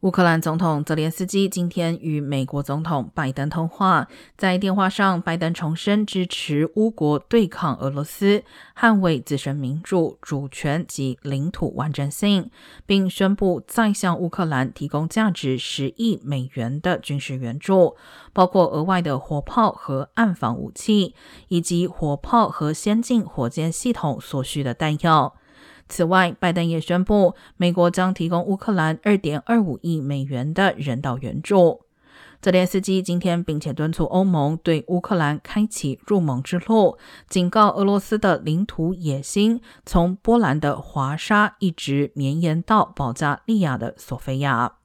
乌克兰总统泽连斯基今天与美国总统拜登通话，在电话上，拜登重申支持乌国对抗俄罗斯，捍卫自身民主、主权及领土完整性，并宣布再向乌克兰提供价值十亿美元的军事援助，包括额外的火炮和暗防武器，以及火炮和先进火箭系统所需的弹药。此外，拜登也宣布，美国将提供乌克兰二点二五亿美元的人道援助。泽连斯基今天并且敦促欧盟对乌克兰开启入盟之路，警告俄罗斯的领土野心从波兰的华沙一直绵延到保加利亚的索菲亚。